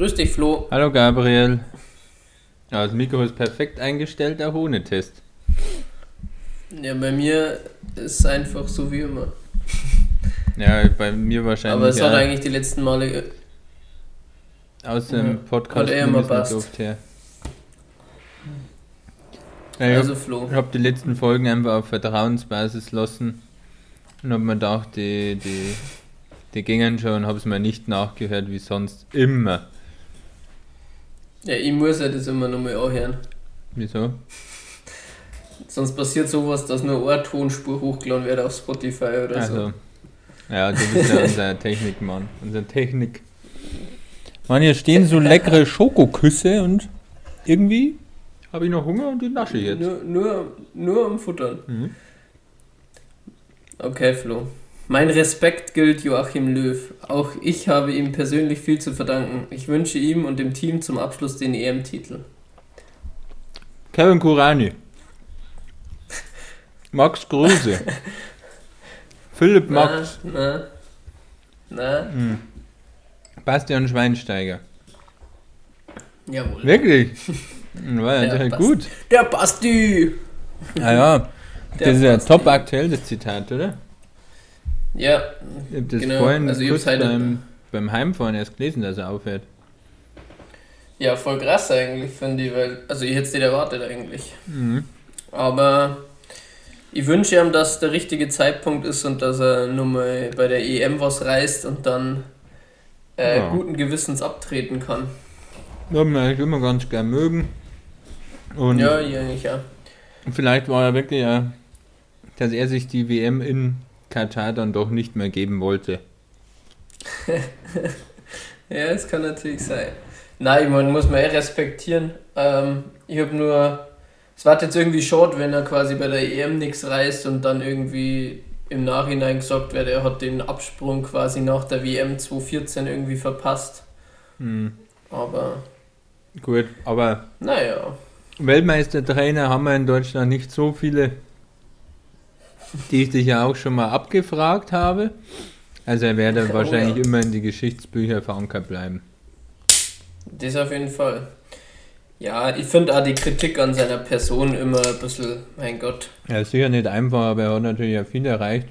Grüß dich, Flo. Hallo Gabriel. Ja, das Mikro ist perfekt eingestellt, auch ohne Test. Ja, bei mir ist es einfach so wie immer. Ja, bei mir wahrscheinlich. Aber es hat eigentlich die letzten Male. Aus dem Ja, Podcast hat eh immer passt. oft her. Ja, ich Also, Flo. ich habe die letzten Folgen einfach auf Vertrauensbasis lassen und habe mir gedacht, die, die, die gingen schon und habe es mir nicht nachgehört wie sonst immer. Ja, ich muss ja das immer nochmal anhören. Wieso? Sonst passiert sowas, dass nur eine Tonspur hochgeladen wird auf Spotify oder Also, so. ja, du bist ja unser Technikmann, unser Technik. Mann, hier stehen so leckere Schokoküsse und irgendwie habe ich noch Hunger und die nasche ich jetzt. Nur, nur, nur am Futtern. Mhm. Okay, Flo. Mein Respekt gilt Joachim Löw. Auch ich habe ihm persönlich viel zu verdanken. Ich wünsche ihm und dem Team zum Abschluss den EM-Titel. Kevin Kurani. Max Kruse. Philipp Max. Na, na, na. Mhm. Bastian Schweinsteiger. Jawohl. Wirklich? War ja, passt. gut. Der Basti! Ah ja, Der das ist ja top aktuell, das Zitat, oder? Ja, Ich das Genau, vorhin also kurz heute- beim, beim Heimfahren erst gelesen, dass er aufhört. ja, voll krass eigentlich, finde ich, weil, also ich hätte es nicht erwartet eigentlich. Mhm. Aber ich wünsche ihm, dass der richtige Zeitpunkt ist und dass er nur mal bei der EM was reißt und dann äh, Ja. guten Gewissens abtreten kann. Habe ihn eigentlich immer ganz gern mögen. Und Ja, ich eigentlich ja. vielleicht war er wirklich ja, dass er sich die WM in Katar dann doch nicht mehr geben wollte. Ja, es kann natürlich sein. Nein, man muss man eh respektieren. Ähm, ich habe nur, es war jetzt irgendwie short, wenn er quasi bei der EM nichts reißt und dann irgendwie im Nachhinein gesagt wird, er hat den Absprung quasi nach der WM 2014 irgendwie verpasst. Mhm. Aber Gut, aber naja, Weltmeistertrainer haben wir in Deutschland nicht so viele, die ich dich ja auch schon mal abgefragt habe. Also er werde Oh wahrscheinlich ja. immer in die Geschichtsbücher verankert bleiben. das auf jeden Fall. Ja, ich finde auch die Kritik an seiner Person immer ein bisschen, mein Gott. Ja, sicher nicht einfach, aber er hat natürlich ja viel erreicht.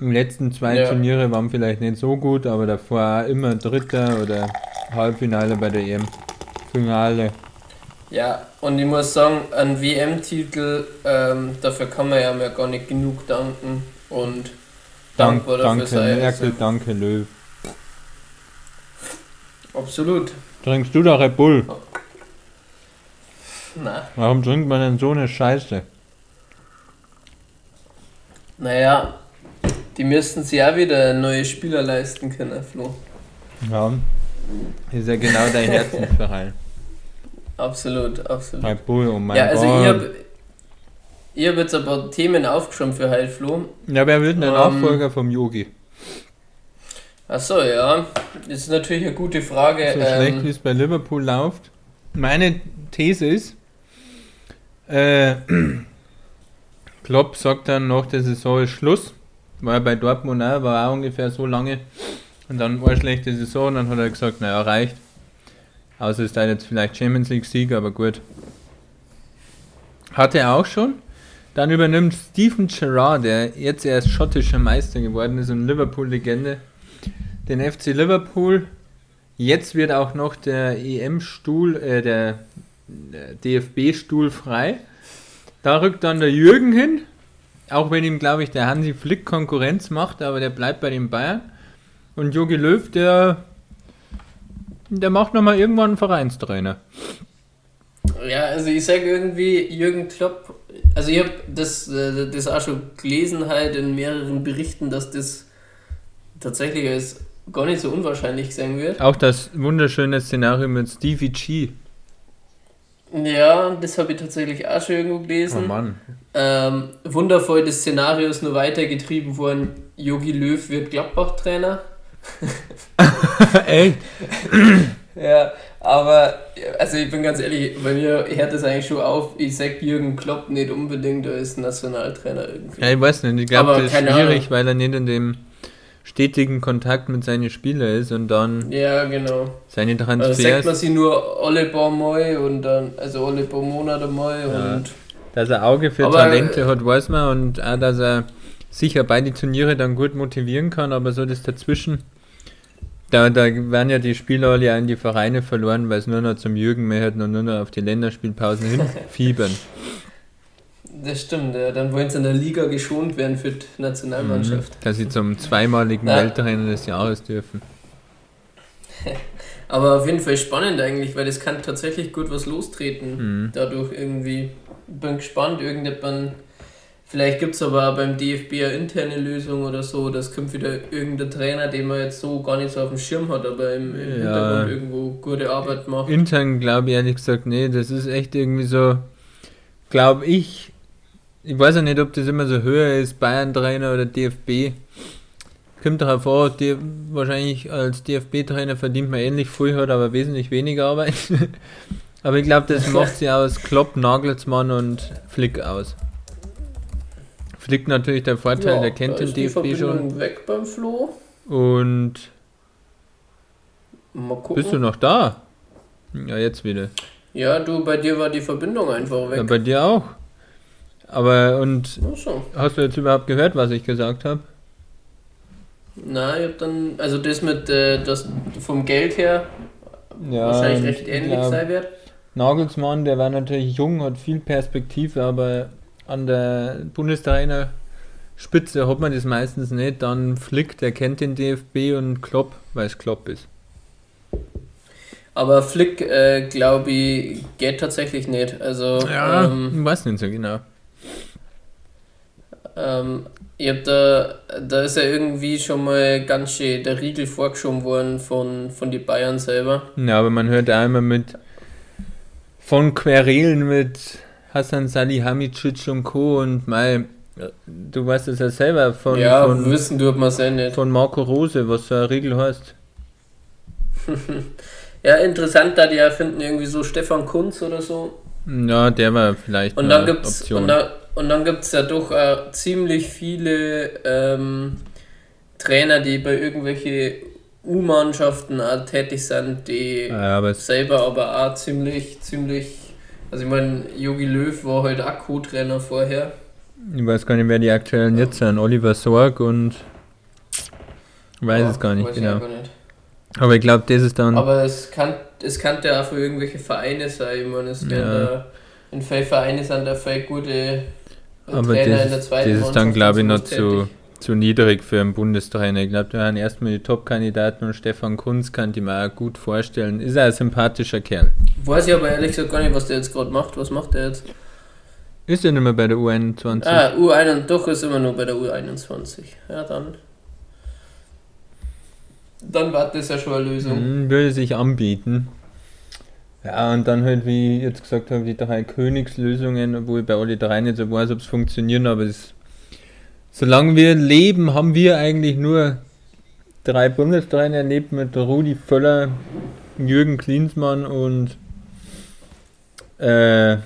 Die letzten zwei Ja. Turniere waren vielleicht nicht so gut, aber davor auch immer Dritter oder Halbfinale bei der EM. Finale. Ja, und ich muss sagen, an WM-Titel, ähm, dafür kann man ja mir gar nicht genug danken und Dank, dankbar dafür danke sein. Merkel, danke Löw. absolut. Trinkst du doch Red Bull? Na, Warum trinkt man denn so eine Scheiße? naja, die müssten sich ja wieder neue Spieler leisten können, Flo. Ja. Ist ja genau dein Herzensverein. Absolut, absolut. Red Bull, oh mein ja, also Gott. ich habe ich hab jetzt ein paar Themen aufgeschrieben für heute, Flo. Ja, wer wird denn der Ähm, Nachfolger vom Yogi? Achso, ja, das ist natürlich eine gute Frage. So schlecht wie ähm, es bei Liverpool läuft. Meine These ist, äh, Klopp sagt dann nach der Saison ist Schluss. War bei Dortmund auch, war auch ungefähr so lange. Und dann war eine schlechte Saison, dann hat er gesagt, naja, reicht. Außer es ist da jetzt vielleicht Champions League Sieg, aber gut. Hatte er auch schon. Dann übernimmt Stephen Gerrard, der jetzt erst schottischer Meister geworden ist und Liverpool-Legende, den FC Liverpool. Jetzt wird auch noch der EM-Stuhl, äh, der DFB-Stuhl frei. Da rückt dann der Jürgen hin, auch wenn ihm, glaube ich, der Hansi Flick Konkurrenz macht, aber der bleibt bei den Bayern. Und Jogi Löw, der, der macht nochmal irgendwann einen Vereinstrainer. Ja, also ich sage irgendwie, Jürgen Klopp, also ich habe das, äh, das auch schon gelesen halt in mehreren Berichten, dass das tatsächlich als gar nicht so unwahrscheinlich sein wird. Auch das wunderschöne Szenario mit Stevie G. Ja, das habe ich tatsächlich auch schon irgendwo Oh gelesen. Mann. ähm, wundervoll, das Szenario ist nur weitergetrieben worden, Jogi Löw wird Gladbach-Trainer. Ey, Ja, aber also ich bin ganz ehrlich, bei mir hört das eigentlich schon auf. Ich sag Jürgen Klopp nicht unbedingt als Nationaltrainer irgendwie. ja, ich weiß nicht, ich glaube, das ist schwierig, Ahnung. weil er nicht in dem stetigen Kontakt mit seinen Spielern ist und dann Ja, genau. seine Also Transfers. sagt man sie nur alle paar Mal und dann, also alle paar Monate mal Ja. und Dass er Auge für Aber, Talente äh, hat, weiß man. Und auch, dass er sicher beide Turniere dann gut motivieren kann, aber so das dazwischen. Da, da werden ja die Spieler alle in die Vereine verloren, weil es nur noch zum Jürgen mehr hat und nur noch auf die Länderspielpausen hinfiebern. das stimmt, ja. Dann wollen sie in der Liga geschont werden für die Nationalmannschaft. Mhm. Dass sie zum zweimaligen Ja. Welttrainer des Jahres dürfen. Aber auf jeden Fall spannend eigentlich, weil das kann tatsächlich gut was lostreten. Mhm. Dadurch irgendwie. Bin gespannt, irgendjemand. Vielleicht gibt es aber auch beim DFB eine interne Lösung oder so. Das kommt wieder irgendein Trainer, den man jetzt so gar nicht so auf dem Schirm hat, aber im, im Ja. Hintergrund irgendwo gute Arbeit macht. Intern glaube ich ehrlich gesagt, nee, das ist echt irgendwie so, glaube ich, ich weiß ja nicht, ob das immer so höher ist, Bayern-Trainer oder DFB. Kommt darauf an, die, wahrscheinlich als DFB-Trainer verdient man ähnlich viel, hat aber wesentlich weniger Arbeit. aber ich glaube, das macht sie aus Klopp, Nagelsmann und Flick aus. Flick natürlich der Vorteil, der kennt den DFB schon. Weg beim Flo. Und Mal gucken. bist du noch da? Ja, jetzt wieder. Ja, du, bei dir war die Verbindung einfach weg. Ja, bei dir auch. Aber und so. Hast du jetzt überhaupt gehört, was ich gesagt habe? Nein, ich hab dann, also das mit, äh, das vom Geld her wahrscheinlich recht ähnlich sein wird. Nagelsmann, der war natürlich jung, hat viel Perspektive, aber an der Bundestrainer Spitze hat man das meistens nicht. Dann Flick, der kennt den DFB und Klopp, weil es Klopp ist. Aber Flick, äh, glaube ich, geht tatsächlich nicht. Also, ähm, ich weiß nicht so genau. ähm, ich hab da, da ist ja irgendwie schon mal ganz schön der Riegel vorgeschoben worden von, von die Bayern selber. Ja, aber man hört auch immer mit von Querelen mit Hassan Salihamidzic und Co. und mal, du weißt es ja selber von, ja, von, wissen es ja nicht. von Marco Rose, was so ein Riegel heißt. Ja, interessant, da die ja finden irgendwie so Stefan Kunz oder so. Ja, der war vielleicht Und dann gibt's Option. und da, und dann gibt's ja doch äh, ziemlich viele ähm, Trainer, die bei irgendwelche U-Mannschaften auch tätig sind, die ja, aber es, selber aber auch ziemlich, ziemlich. Also ich meine, Jogi Löw war halt auch Co-Trainer vorher. ich weiß gar nicht, wer die aktuellen jetzt sind. Oliver Sorg und ich weiß Ja, es gar nicht genau. gar nicht. Aber ich glaube, das ist dann. Aber es kann, es kann ja auch für irgendwelche Vereine sein. Ich meine, es Ja. werden da in vielen Vereine sind da viel gute aber Trainer das, in der zweiten das ist dann, glaube ich, noch zu. Zu niedrig für einen Bundestrainer. Ich glaube, da waren erstmal die Top-Kandidaten und Stefan Kunz kann ich mir auch gut vorstellen. Ist er ein sympathischer Kerl. Weiß ich aber ehrlich gesagt gar nicht, was der jetzt gerade macht. Was macht der jetzt? Ist er nicht mehr bei der U21? Ah, U21, doch ist immer nur bei der U21. Ja, dann. Dann war das ja schon eine Lösung. Hm, würde sich anbieten. Ja, und dann halt, wie ich jetzt gesagt habe, die drei Königslösungen, obwohl ich bei alle drei nicht so weiß, ob es funktionieren, aber es, solange wir leben, haben wir eigentlich nur drei Bundestrainer erlebt mit Rudi Völler, Jürgen Klinsmann und äh, äh,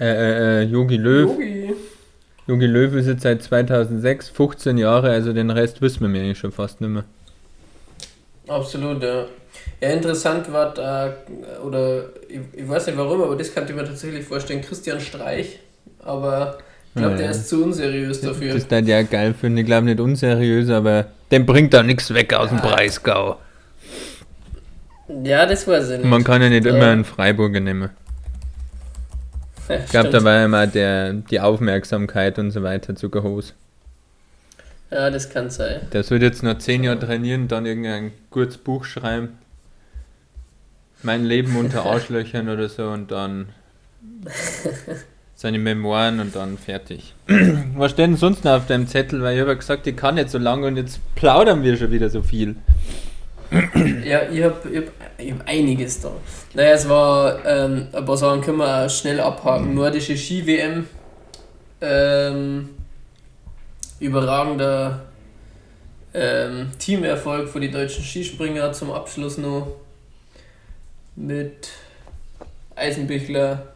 äh, äh, Jogi Löw. Jogi Löw ist jetzt seit 2006, 15 Jahre, also den Rest wissen wir mir eigentlich schon fast nicht mehr. Absolut, ja. Ja, interessant war da, oder ich, ich weiß nicht warum, aber das kann ich mir tatsächlich vorstellen, Christian Streich. Aber ich glaube, Ja, der ja. ist zu unseriös dafür. Das ist dann ja geil finde, ich glaube nicht unseriös, aber dem bringt da nichts weg aus dem Breisgau. Ja, das ich nicht. Man kann ja nicht Ja. immer einen Freiburger nehmen. Ja, Ich glaube, da war immer der, die Aufmerksamkeit und so weiter zu groß. Ja, das kann sein. Der soll jetzt noch 10 Jahre trainieren, dann irgendein kurzes Buch schreiben. Mein Leben unter Arschlöchern oder so und dann seine Memoiren und dann fertig. Was steht denn sonst noch auf deinem Zettel? Weil ich habe ja gesagt, ich kann nicht so lange und jetzt plaudern wir schon wieder so viel. Ja, ich habe ich hab, ich hab einiges da. Naja, es war, ähm, ein paar Sachen können wir schnell abhaken. Nordische Ski-WM. Ähm, überragender ähm, Teamerfolg für die deutschen Skispringer zum Abschluss noch. Mit Eisenbichler,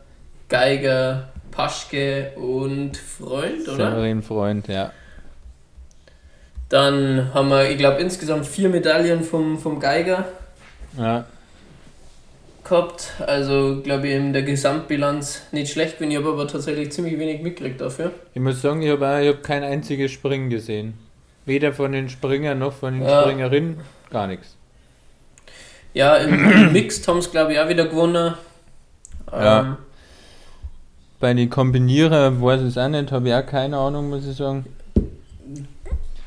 Geiger, Paschke und Freund, oder? Severin Freund, ja. Dann haben wir, ich glaube, insgesamt vier Medaillen vom, vom Geiger Ja. gehabt. Also, glaube ich, in der Gesamtbilanz nicht schlecht bin. Ich habe aber tatsächlich ziemlich wenig mitgekriegt dafür. Ich muss sagen, ich habe hab kein einziges Springen gesehen. Weder von den Springern noch von den Ja. Springerinnen. Gar nichts. Ja, im, Mixed haben sie, glaube ich, auch wieder gewonnen. Ja. Ähm, Bei den Kombinierer weiß ich es auch nicht, habe ich auch keine Ahnung, muss ich sagen.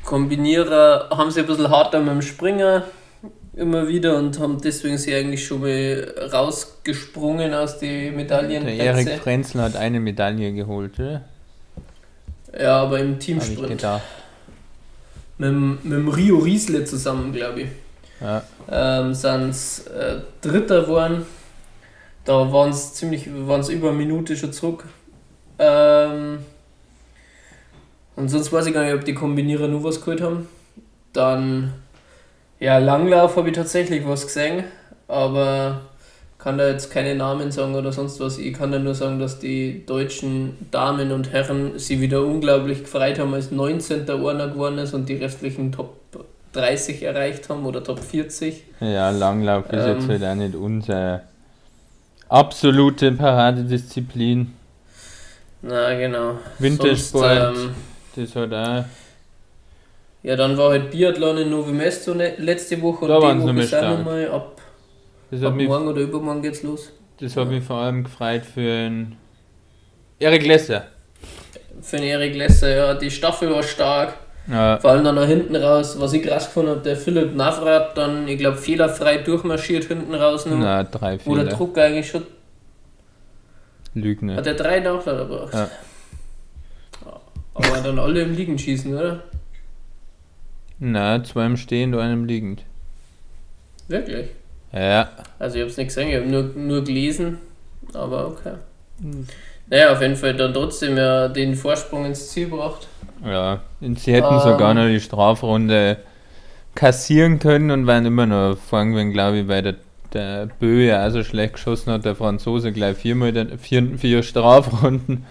Kombinierer haben sie ein bisschen harter mit dem Springer immer wieder und haben deswegen sie eigentlich schon mal rausgesprungen aus den Der Erik. Frenzel hat eine Medaille geholt, oder? Ja, aber im Teamsprint. Mit, dem- mit dem Rio Riesle zusammen, glaube ich. Ja. Ähm, sind sie äh, Dritter geworden. Da waren es ziemlich, waren es über eine Minute schon zurück. Ähm, und sonst weiß ich gar nicht, ob die Kombinierer nur was geholt haben. Dann, ja, Langlauf habe ich tatsächlich was gesehen, aber kann da jetzt keine Namen sagen oder sonst was. Ich kann da nur sagen, dass die deutschen Damen und Herren sie wieder unglaublich gefreut haben, als 19. einer geworden ist und die restlichen Top 30 erreicht haben oder Top 40. Ja, Langlauf ist Ähm. jetzt halt auch nicht unsere absolute Paradedisziplin. Na genau. Wintersport. Sonst, ähm, Das hat auch. ja, dann war halt Biathlon in Novo Mesto ne, letzte Woche und Da waren die sie Woche noch ist auch nochmal ab, Das ab mich, morgen oder übermorgen geht's los. das hat mich vor allem gefreut für den Erik Lesser. Für den Erik Lesser, ja, die Staffel war stark. Ja, Vor allem dann nach hinten raus, was ich krass gefunden habe, der Philipp Navrat dann, ich glaube, fehlerfrei durchmarschiert hinten raus. Noch, na, drei, Fehler. Druck eigentlich schon. Lügne. Hat er drei Nachlader gebracht. Ja. Aber dann alle im Liegen schießen, oder? Na, zwei im Stehen, einem liegend. Wirklich? Ja. Also ich habe es nicht gesehen, ich habe nur, nur gelesen, aber okay. Hm. Naja, auf jeden Fall dann trotzdem ja den Vorsprung ins Ziel gebracht. Ja, und sie hätten Ähm. sogar noch die Strafrunde kassieren können und waren immer noch vorn gewesen, glaube ich, weil der, der Bö ja auch so schlecht geschossen hat, der Franzose gleich viermal den, vier, vier Strafrunden.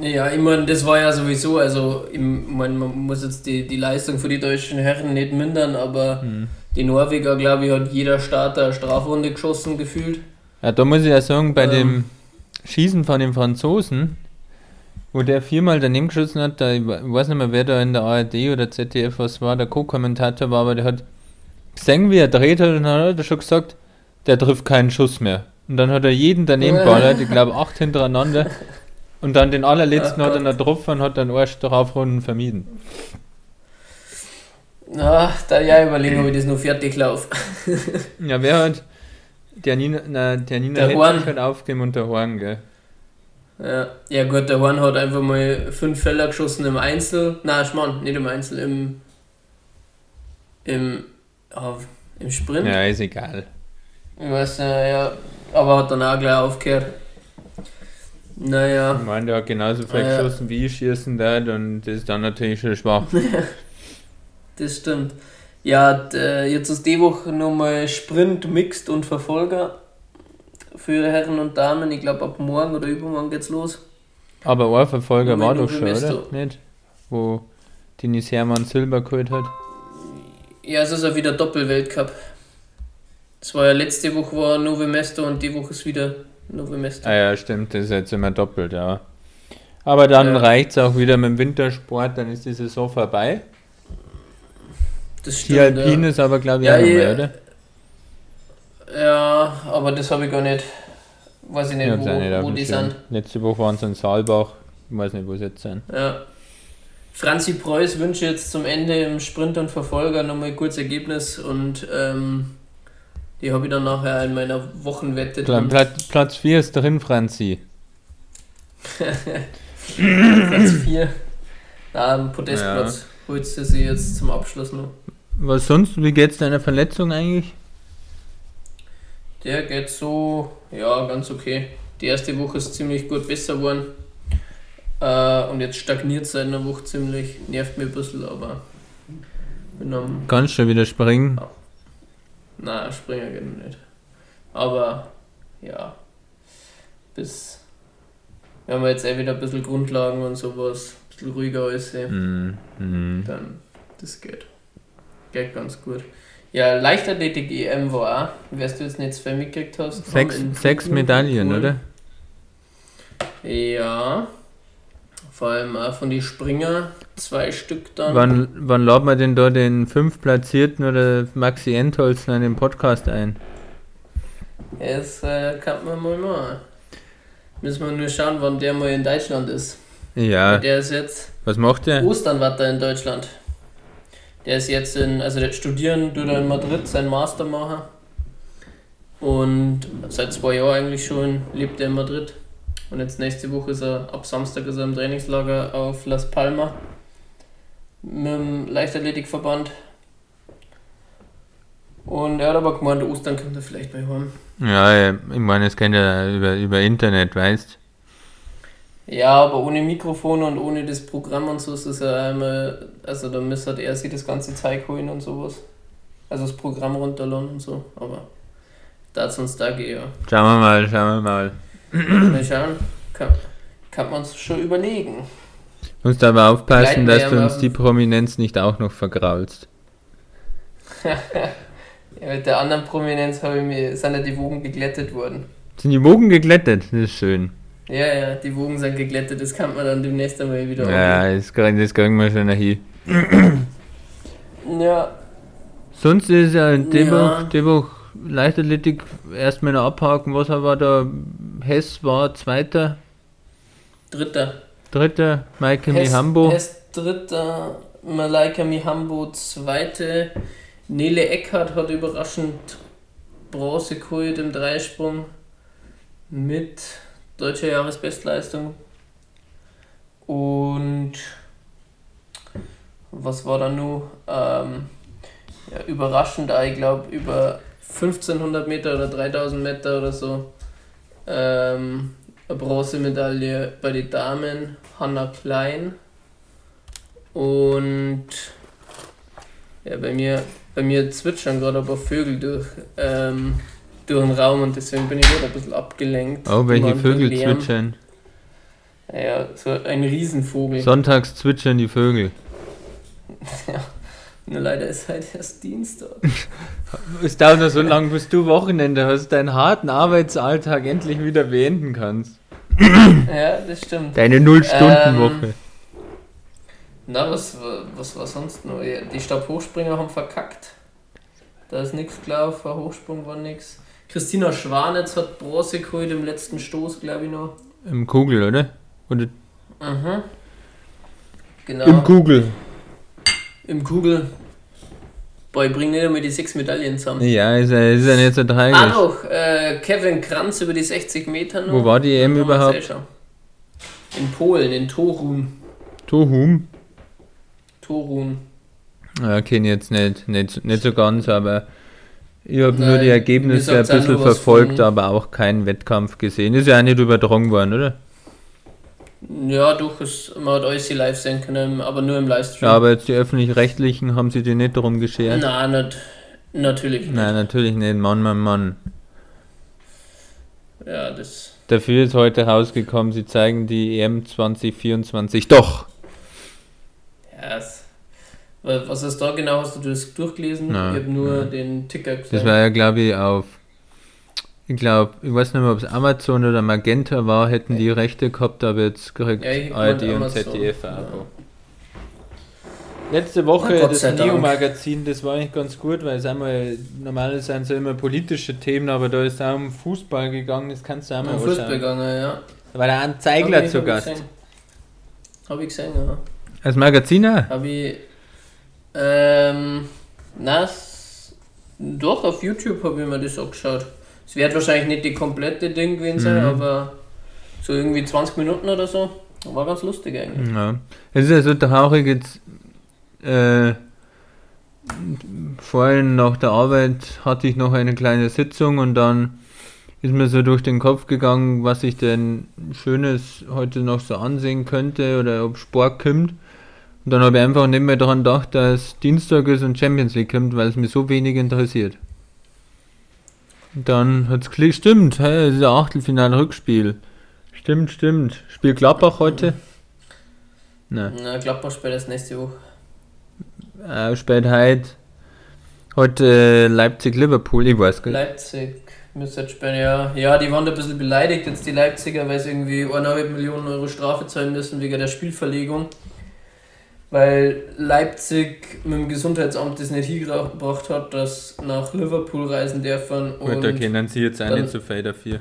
Ja, ich meine, das war ja sowieso, also ich mein, man muss jetzt die, die Leistung für die deutschen Herren nicht mindern, aber Hm. die Norweger, glaube ich, hat jeder Starter eine Strafrunde geschossen gefühlt. Ja, da muss ich ja sagen, bei Ähm. dem Schießen von dem Franzosen, wo der viermal daneben geschossen hat, da, ich we- ich weiß nicht mehr, wer da in der ARD oder ZDF was war, der Co-Kommentator war, aber der hat gesehen, wie er dreht hat und dann hat er schon gesagt, der trifft keinen Schuss mehr. Und dann hat er jeden daneben ballert, ich glaube acht hintereinander. Und dann den allerletzten Ach hat er noch getroffen und hat dann erst Strafrunden vermieden. Na, da ja überlegen, ob ich das noch fertig laufe. Ja, wer hat? Der Nina, na, der Nina Der Horn. Hat aufgegeben und der Horn, gell? Ja, ja gut, der Horn hat einfach mal fünf Fäller geschossen im Einzel. Nein, Schmarrn, nicht im Einzel, im. im. ah, im Sprint. Ja, ist egal. Ich weiß nicht, ja. Aber hat dann auch gleich aufgehört. Naja. Ich meine, der hat genauso viel Ja. geschossen wie ich schießen da und das ist dann natürlich schon schwach. Das stimmt. Ja, äh, jetzt ist die Woche nochmal Sprint, Mixed und Verfolger für Herren und Damen. Ich glaube, ab morgen oder übermorgen geht's los. Aber ein Verfolger Nur war doch schon, oder? Nicht? Wo Denis Hermann Silber geholt hat. Ja, es ist ja wieder Doppelweltcup. Es war ja letzte Woche war Novo Mesto und die Woche ist wieder Novo Mesto. Ah ja, stimmt, das ist jetzt immer doppelt, ja. Aber dann Ja. reicht es auch wieder mit dem Wintersport, dann ist die Saison vorbei. Das Die Alpine ja. ist aber, glaube ich, Ja, auch mehr, oder? Ja, aber das habe ich gar nicht. Weiß ich nicht, Ich wo, nicht wo die sind. Letzte Woche waren sie in Saalbach. Ich weiß nicht, wo sie jetzt sind. Ja. Franzi Preuß wünsche jetzt zum Ende im Sprint und Verfolger nochmal ein kurzes Ergebnis und ähm, die habe ich dann nachher in meiner Wochenwette drin. Platz, Platz 4 ist drin, Franzi. Platz 4. Da am Podestplatz holst du sie jetzt zum Abschluss noch. Was sonst? Wie geht's deiner Verletzung eigentlich? Der geht so, ja, ganz okay. Die erste Woche ist ziemlich gut besser geworden. Äh, und jetzt stagniert es seit einer Woche ziemlich. Nervt mir ein bisschen, aber bin am Kannst schon wieder springen. Na, Springer geht noch nicht. Aber ja, bis wenn wir jetzt eh wieder ein bisschen Grundlagen und sowas, ein bisschen ruhiger aussehen, Mhm. Mhm. dann Das geht. Geht ganz gut. Ja, Leichtathletik EM war auch, wärst du jetzt nicht zwei mitgekriegt hast. Sechs, sechs Medaillen, Polen- oder? Ja. Vor allem auch von den Springer zwei Stück dann. Wann, wann laden wir denn da den fünf Platzierten oder Maxi Entholz in den Podcast ein? Das äh, kann man mal machen. Müssen wir nur schauen, wann der mal in Deutschland ist. Ja, Der ist jetzt was macht der? Ostern war in Deutschland. Der ist jetzt in, also der studieren tut er in Madrid seinen Master machen. Und seit zwei Jahren eigentlich schon lebt er in Madrid. Und jetzt nächste Woche ist er, ab Samstag ist er im Trainingslager auf Las Palmas mit dem Leichtathletikverband. Und er hat aber gemeint, Ostern kommt er vielleicht mal heim. Ja, ja, ich meine, das kennt er über, über Internet, weißt Ja, aber ohne Mikrofon und ohne das Programm und so ist es ja einmal, also da müsste halt er sich das ganze Zeug holen und sowas. Also das Programm runterladen und so, aber da hat es uns da gehen, ja. Schauen wir mal, schauen wir mal. Mal schauen, kann, kann man es schon überlegen. Musst aber aufpassen, dass du uns die Prominenz nicht auch noch vergraulst. Ja, mit der anderen Prominenz habe ich mir, sind ja die Wogen geglättet worden. Sind die Wogen geglättet? Das ist schön. Ja, ja, die Wogen sind geglättet, das kann man dann demnächst einmal wieder Ja, das, kriegen- das kriegen wir schon hin. angehen. Ja, Sonst ist ja in dem Ja. Woche, Woche Leichtathletik erstmal noch abhaken. Was war da? Hess war Zweiter, dritter. Dritter, Michael Hess- Mihambo. Hess dritter, Malaika Mihambo zweite, Nele Eckhardt hat überraschend Bronze geholt im Dreisprung mit deutscher Jahresbestleistung. Und was war da nur? Ähm, ja, überraschend, auch, ich glaube, über 1500 Meter oder 3000 Meter oder so. Ähm, eine Bronzemedaille bei den Damen, Hanna Klein. Und ja, bei mir, bei mir zwitschern gerade aber Vögel durch, ähm, durch den Raum und deswegen bin ich gerade ein bisschen abgelenkt. Oh, welche Vögel zwitschern. Ja, so ein Riesenvogel. Sonntags zwitschern die Vögel. Nur leider ist halt erst Dienstag. Es dauert noch so lange, bis du Wochenende hast, deinen harten Arbeitsalltag endlich wieder beenden kannst. ja, das stimmt. Deine Null-Stunden-Woche. Na, was, wa- was war sonst noch? Ja, Die Stabhochspringer haben verkackt. Da ist nichts klar, vor Hochsprung war nichts. Christina Schwanitz hat Bronze geholt im letzten Stoß, glaube ich noch. Im Kugel, oder? Oder Mhm. Genau. im Kugel. Im Kugel. Boah, ich bring nicht einmal die sechs Medaillen zusammen. Ja, ist ja, ist ja nicht so Ah tragisch. doch, äh, Kevin Kranz über die 60 Meter noch. Wo war die EM überhaupt? In Polen, in Torun. Tohum. Torun. Ja, kenne ich jetzt nicht, nicht, nicht so ganz, aber ich habe nur die Ergebnisse ein bisschen verfolgt, aber auch keinen Wettkampf gesehen. Ist ja auch nicht übertragen worden, oder? Ja, doch, es, man hat alles live sehen können, aber nur im Livestream. Ja, aber jetzt die Öffentlich-Rechtlichen haben sie die nicht darum geschert. Nein, nicht, natürlich nicht. Nein, natürlich nicht. Mann, Mann, Mann. Ja, das. Dafür ist heute rausgekommen, sie zeigen die EM 2024 doch. Ja, es, wa- was ist da genau? Hast du das durchgelesen? Nein, ich habe nur nein. den Ticker gesehen. Das war ja, glaube ich, auf. Ich glaube, ich weiß nicht mehr, ob es Amazon oder Magenta war, hätten die Rechte gehabt, aber jetzt kriegt Ja, ARD und. ZDF ein Ja. Abo. Letzte Woche das. Neo-Magazin, das war eigentlich ganz gut, weil es einmal, normalerweise sind es ja immer politische Themen, aber da ist auch um Fußball gegangen, das kannst du auch mal um Fußball gegangen, ja. Da war der Arndt Zeigler Hab ich- zu Gast. gesehen. Hab ich gesehen, ja. Als Magazin auch? Hab ich. Ähm. Na, s- doch, auf YouTube habe ich mir das angeschaut. Es wird wahrscheinlich nicht die komplette Ding gewesen sein, Mhm. aber so irgendwie 20 Minuten oder so. War ganz lustig eigentlich. Ja. Es ist ja so traurig jetzt. Äh, vorhin nach der Arbeit hatte ich noch eine kleine Sitzung und dann ist mir so durch den Kopf gegangen, was ich denn Schönes heute noch so ansehen könnte oder ob Sport kommt. Und dann habe ich einfach nicht mehr daran gedacht, dass Dienstag ist und Champions League kommt, weil es mich so wenig interessiert. Und dann hat es stimmt, hey, es ist ein Achtelfinale-Rückspiel. Stimmt, stimmt. Spielt Gladbach heute? Nein. Na, Gladbach spielt das nächste Woche. äh, spielt heute, heute Leipzig-Liverpool, ich weiß gar nicht. Leipzig müsste jetzt spielen, ja. Ja, die waren da ein bisschen beleidigt, jetzt die Leipziger, weil sie irgendwie 1,5 Millionen Euro Strafe zahlen müssen wegen der Spielverlegung. Weil Leipzig mit dem Gesundheitsamt das nicht hingebracht hat, dass nach Liverpool reisen dürfen. Gut, da kennen sie jetzt nicht so viel dafür.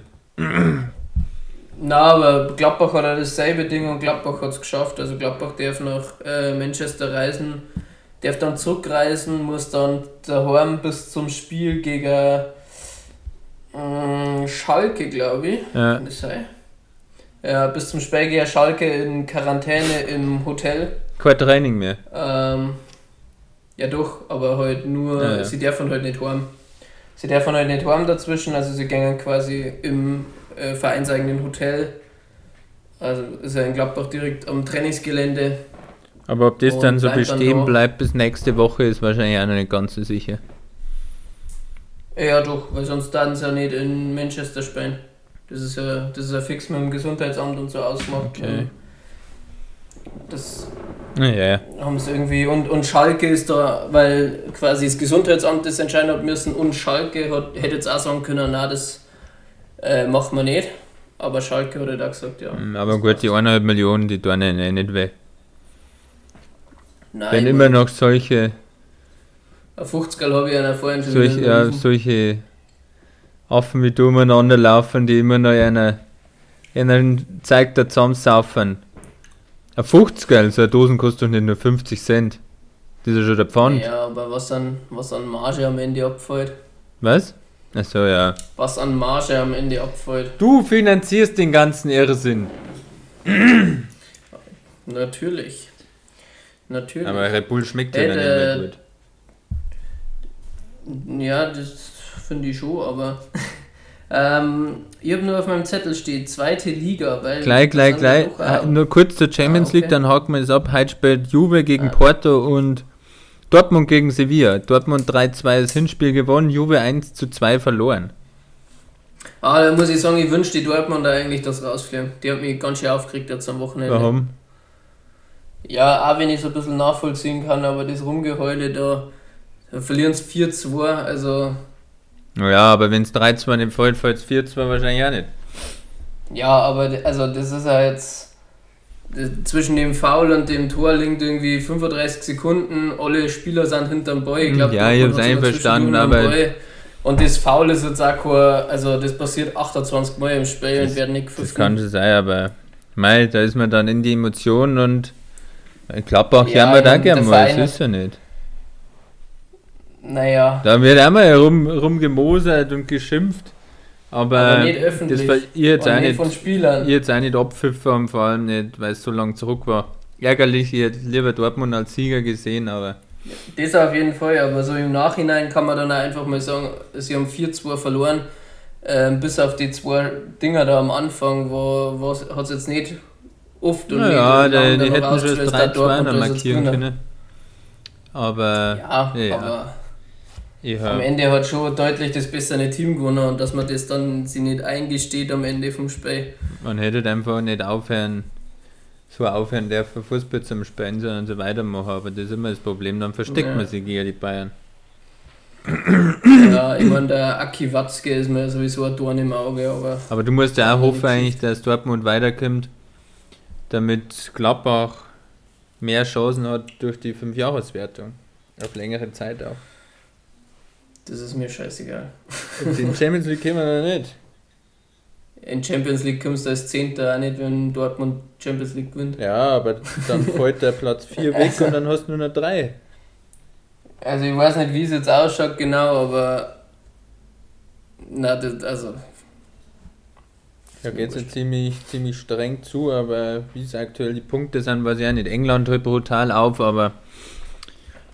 Na, aber Gladbach hat auch dasselbe Ding und Gladbach hat es geschafft. Also Gladbach darf nach äh, Manchester reisen, darf dann zurückreisen, muss dann daheim bis zum Spiel gegen ähm, Schalke, glaube ich. Ja. Kann das sein? Ja, bis zum Spiel gegen Schalke in Quarantäne im Hotel. Kein Training mehr. Ähm, ja doch, aber halt nur, Ja, ja. sie dürfen halt nicht heim. Sie dürfen halt nicht heim dazwischen, also sie gehen quasi im äh, vereinseigenen Hotel. Also ist ja in Gladbach direkt am Trainingsgelände. Aber ob das Und dann so dann bestehen da. bleibt bis nächste Woche, ist wahrscheinlich auch noch nicht ganz so sicher. Ja doch, weil sonst dann sie ja nicht in Manchester spielen. Das ist ja, das ist ja fix mit dem Gesundheitsamt und so ausgemacht. Okay. Das Naja, haben sie irgendwie und, und Schalke ist da, weil quasi das Gesundheitsamt das entscheiden hat müssen und Schalke hat, hätte jetzt auch sagen können, na das äh, macht man nicht. Aber Schalke hat halt auch gesagt, ja. aber das gut, die eineinhalb Millionen, die tun eh nicht weh. Nein, Wenn immer noch solche, Ein 50 habe ich einer vorhin schon solche, ja, gelesen. solche Affen wie du umeinander laufen, die immer noch einer, einer zeigt, da zusammensaufen. Ein 50 so eine Dosen kostet doch nicht nur 50 Cent. Das ist ja schon der Pfand. Ja, aber was an, was an Marge am Ende abfällt. Was? Achso, ja. Was an Marge am Ende abfällt. Du finanzierst den ganzen Irrsinn. Natürlich. Natürlich. Aber Red Bull schmeckt ja Äh, dann nicht mehr äh, gut. Ja, das finde ich schon, aber ähm, ich habe nur auf meinem Zettel steht zweite Liga, weil Gleich, gleich, gleich. Äh, Nur kurz zur Champions Ah, okay. League, dann haken wir das ab. Heute spielt Juve gegen Ah. Porto und Dortmund gegen Sevilla. Dortmund 3-2 das Hinspiel gewonnen, Juve 1-2 verloren. Ah, da muss ich sagen, ich wünsche die Dortmunder eigentlich das rausfliegen. Die hat mich ganz schön aufgeregt jetzt am Wochenende. Warum? Ja, auch wenn ich so ein bisschen nachvollziehen kann, aber das Rumgeheule da, da verlieren es 4-2, also Naja, aber wenn es 3-2 nicht fällt, fällt es 4-2 wahrscheinlich auch nicht. ja, aber also das ist ja jetzt das- zwischen dem Foul und dem Tor liegt irgendwie 35 Sekunden, alle Spieler sind hinterm Ball. Ich glaub, Ja, ich hab's einverstanden, am aber-. Und das Foul ist jetzt auch kein, also das passiert 28 Mal im Spiel Das- und werden nicht Das gepfiffen. kann schon sein, aber mei, da ist man dann in die Emotionen und ich glaube auch, Ja, ja, wir da gerne mal, das ist ja nicht. Naja, Da wird einmal rum, rumgemosert und geschimpft, aber, aber nicht öffentlich. das war ihr jetzt auch nicht von Spielern. Jetzt auch nicht abpfiffen vor allem nicht, weil es so lange zurück war. Ärgerlich, ich hätte lieber Dortmund als Sieger gesehen, aber Das auf jeden Fall, aber so im Nachhinein kann man dann auch einfach mal sagen, sie haben 4-2 verloren, ähm, bis auf die zwei Dinger da am Anfang, wo hat es jetzt nicht oft und naja, nicht lang die, hätten schon das ausgelöst, dass 3-2 Dortmund noch das jetzt markieren können. Aber Ja, Ja. aber ich am Ende hat schon deutlich das bessere Team gewonnen und dass man das dann sie nicht eingesteht am Ende vom Spiel. man hätte einfach nicht aufhören, so aufhören dürfen, Fußball zum Spielen, sondern so weitermachen. Aber das ist immer das Problem, dann versteckt Ja. man sich gegen die Bayern. Ja, ich meine, der Aki Watzke ist mir sowieso ein Dorn im Auge, aber Aber du musst ja auch Ja, hoffen, eigentlich, dass Dortmund weiterkommt, damit Gladbach mehr Chancen hat durch die Fünfjahreswertung. Auf längere Zeit auch. Das ist mir scheißegal. In Champions League können wir noch nicht. In Champions League kommst du als Zehnter auch nicht, wenn Dortmund Champions League gewinnt. Ja, aber dann fällt der Platz 4 weg Also- und dann hast du nur noch 3. Also ich weiß nicht, wie es jetzt ausschaut genau, aber na, das, also Da geht es ja ziemlich, ziemlich streng zu, aber wie es aktuell die Punkte sind, weiß ich auch nicht. England hört brutal auf, aber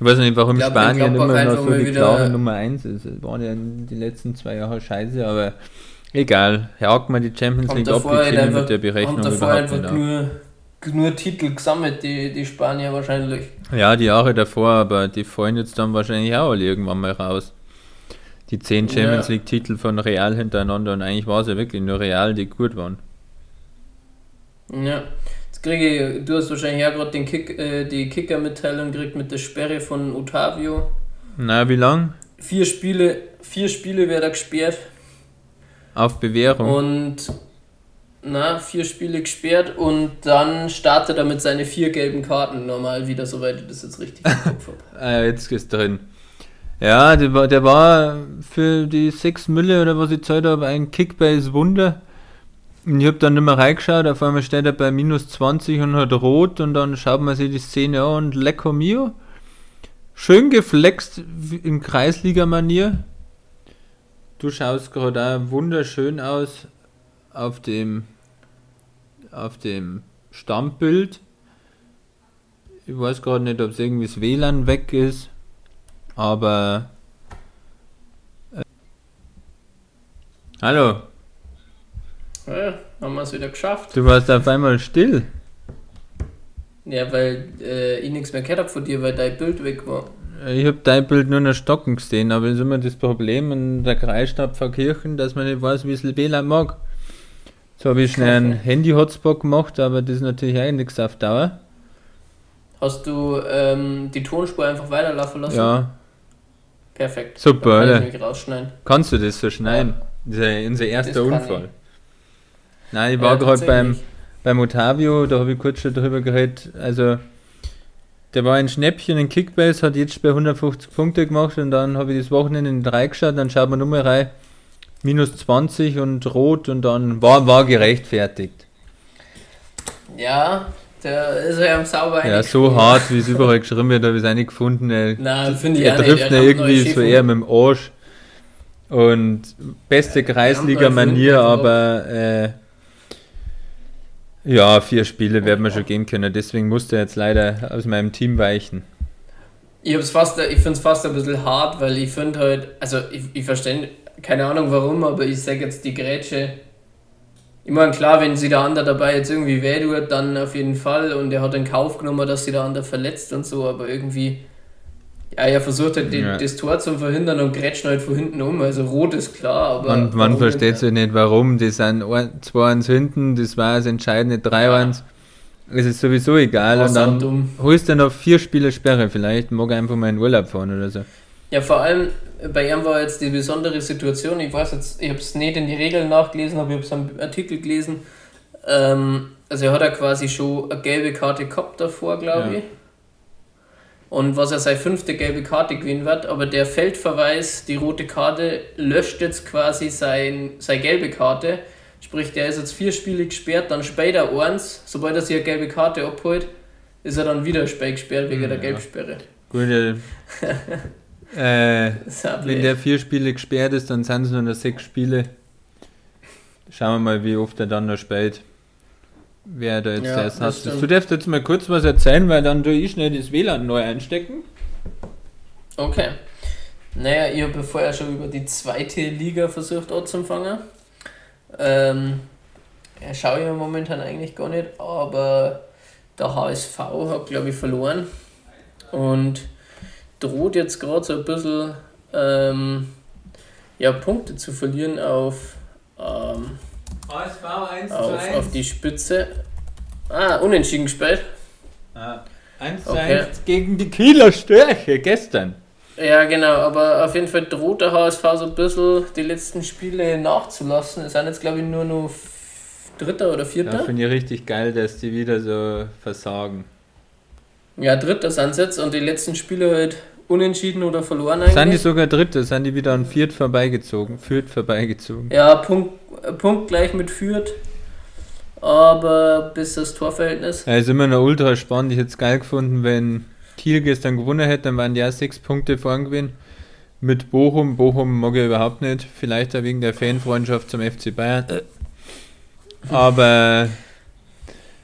ich weiß nicht, warum glaub, Spanien immer noch so die klare Nummer 1 ist. Es waren ja die letzten zwei Jahre scheiße, aber egal. Hakt mal die Champions League ab, wir halt einfach, mit der Berechnung haben davor überhaupt einfach nur, nur Titel gesammelt, die, die Spanier wahrscheinlich. Ja, die Jahre davor, aber die fallen jetzt dann wahrscheinlich auch alle irgendwann mal raus. Die 10 Champions Ja. League Titel von Real hintereinander und eigentlich war es ja wirklich nur Real, die gut waren. Ja. Ich, du hast wahrscheinlich ja gerade den Kick, äh, die Kicker-Mitteilung gekriegt mit der Sperre von Otavio. Na, wie lang? Vier Spiele, vier Spiele wird er gesperrt. Auf Bewährung. Und na, vier Spiele gesperrt und dann startet er mit seinen vier gelben Karten normal wieder, soweit ich das jetzt richtig im Kopf habe. Ah, jetzt ist drin. Ja, der war, der war für die 6 Mille oder was ich gezahlt habe, ein Kickbase Wunder. Und ich habe dann nicht mehr reingeschaut, auf einmal steht er bei minus 20 und hat rot und dann schaut man sich die Szene an und lecker mio. Schön geflext in Kreisliga-Manier. Du schaust gerade auch wunderschön aus auf dem auf dem Stammbild. Ich weiß gerade nicht, ob es irgendwie das WLAN weg ist, aber. Äh, Hallo, Ja, haben wir es wieder geschafft. du warst auf einmal still. Ja, weil äh, ich nichts mehr gehört habe von dir, weil dein Bild weg war. Ich habe dein Bild nur noch stocken gesehen, aber das ist immer das Problem in der Kreisstadt Kirchen, dass man nicht weiß, wie es WLAN mag. So habe ich schnell einen Handy-Hotspot gemacht, aber das ist natürlich auch nichts auf Dauer. Hast du ähm, die Tonspur einfach weiterlaufen lassen? Ja, Perfekt. Super, Dann kann kannst du das so schneiden? Das ist ja unser erster Unfall. Nein, ich war Ja, gerade beim, beim Otavio, da habe ich kurz schon drüber geredet. Also, der war ein Schnäppchen in Kickbase, hat jetzt bei 150 Punkte gemacht und dann habe ich das Wochenende in den 3 geschaut, dann schaut man nur mal rein, minus 20 und rot und dann war, war gerechtfertigt. Ja, der ist ja am sauber Ja, so hart, wie es überall geschrieben wird, habe ich es nicht gefunden. Er, Na, finde ich er trifft ihn irgendwie so eher mit dem Arsch. Und beste Kreisliga-Manier, haben neue aber äh, ja, vier Spiele werden wir schon gehen können. Deswegen musste er jetzt leider aus meinem Team weichen. Ich, ich finde es fast ein bisschen hart, weil ich finde halt, also ich, ich verstehe, keine Ahnung warum, aber ich sage jetzt die Grätsche. Ich meine, klar, wenn sie der andere dabei jetzt irgendwie weh tut, dann auf jeden Fall und er hat in Kauf genommen, dass sie der andere verletzt und so, aber irgendwie, ja, er versucht halt Ja. das Tor zu verhindern und grätscht halt von hinten um, also rot ist klar, aber. Man, man versteht sich nicht, warum. Die sind 2-1 hinten, das war das entscheidende 3-1. Es ist sowieso egal. Und dann saudumm. holst du noch vier Spiele Sperre. Vielleicht mag er einfach mal in Urlaub fahren oder so. Ja, vor allem bei ihm war jetzt die besondere Situation, ich weiß jetzt, ich habe es nicht in die Regeln nachgelesen, aber ich habe es am Artikel gelesen. Ähm, also er hat ja quasi schon eine gelbe Karte gehabt davor, glaube Ja. ich. Und was er seine fünfte gelbe Karte gewinnen wird, aber der Feldverweis, die rote Karte, löscht jetzt quasi sein, seine gelbe Karte. Sprich, der ist jetzt vier Spiele gesperrt, dann später eins. Sobald er sich eine gelbe Karte abholt, ist er dann wieder spät gesperrt wegen Hm, der ja. Gelbsperre. Gut, äh, äh, wenn der vier Spiele gesperrt ist, dann sind es nur noch sechs Spiele. Schauen wir mal, wie oft er dann noch spielt. Wer da jetzt Ja, erst das hat. stimmt. Du darfst jetzt mal kurz was erzählen, weil dann tue ich schnell das WLAN neu einstecken. Okay. Naja, ich habe vorher schon über die zweite Liga versucht anzufangen. Ähm, ja, schaue ich mir momentan eigentlich gar nicht, aber der HSV hat, glaube ich, verloren und droht jetzt gerade so ein bisschen ähm, ja, Punkte zu verlieren auf, ähm, HSV 1 auf, auf die Spitze. Ah, unentschieden gespielt. 1 zu Okay. 1 gegen die Kieler Störche gestern. Ja, genau, aber auf jeden Fall droht der HSV so ein bisschen die letzten Spiele nachzulassen. Es sind jetzt, glaube ich, nur noch Dritter oder Ja, Vierter. finde ich richtig geil, dass die wieder so versagen. Ja, Dritter sind sie jetzt und die letzten Spiele halt unentschieden oder verloren eigentlich. Sind die sogar Dritte, sind die wieder an Viert vorbeigezogen. Fürth vorbeigezogen. ja, Punkt, äh, Punkt gleich mit Fürth, aber bis das Torverhältnis. Ja, ist immer noch ultra spannend. Ich hätte es geil gefunden, wenn Kiel gestern gewonnen hätte, dann waren die auch sechs Punkte vorn gewesen. Mit Bochum. Bochum mag ich überhaupt nicht. Vielleicht auch wegen der Fanfreundschaft zum FC Bayern. Aber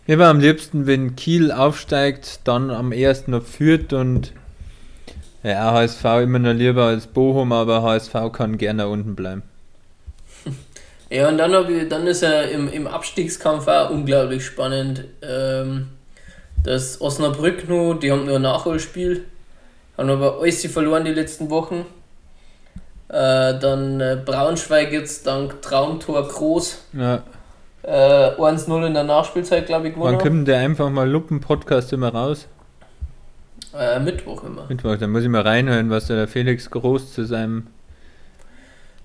mir war am liebsten, wenn Kiel aufsteigt, dann am ersten noch führt und ja, HSV immer noch lieber als Bochum, aber HSV kann gerne unten bleiben. Ja, und dann, ich, dann ist er im, im Abstiegskampf auch unglaublich spannend. Ähm, das Osnabrück nur, die haben nur ein Nachholspiel, haben aber alles verloren die letzten Wochen. Äh, dann äh, Braunschweig jetzt dank Traumtor groß. Ja, äh, 1-0 in der Nachspielzeit, glaube ich, Wann gewonnen. kommt denn der einfach mal Luppen-Podcast immer raus? Äh, Mittwoch immer. Mittwoch, dann muss ich mal reinhören, was der Felix Groß zu seinem.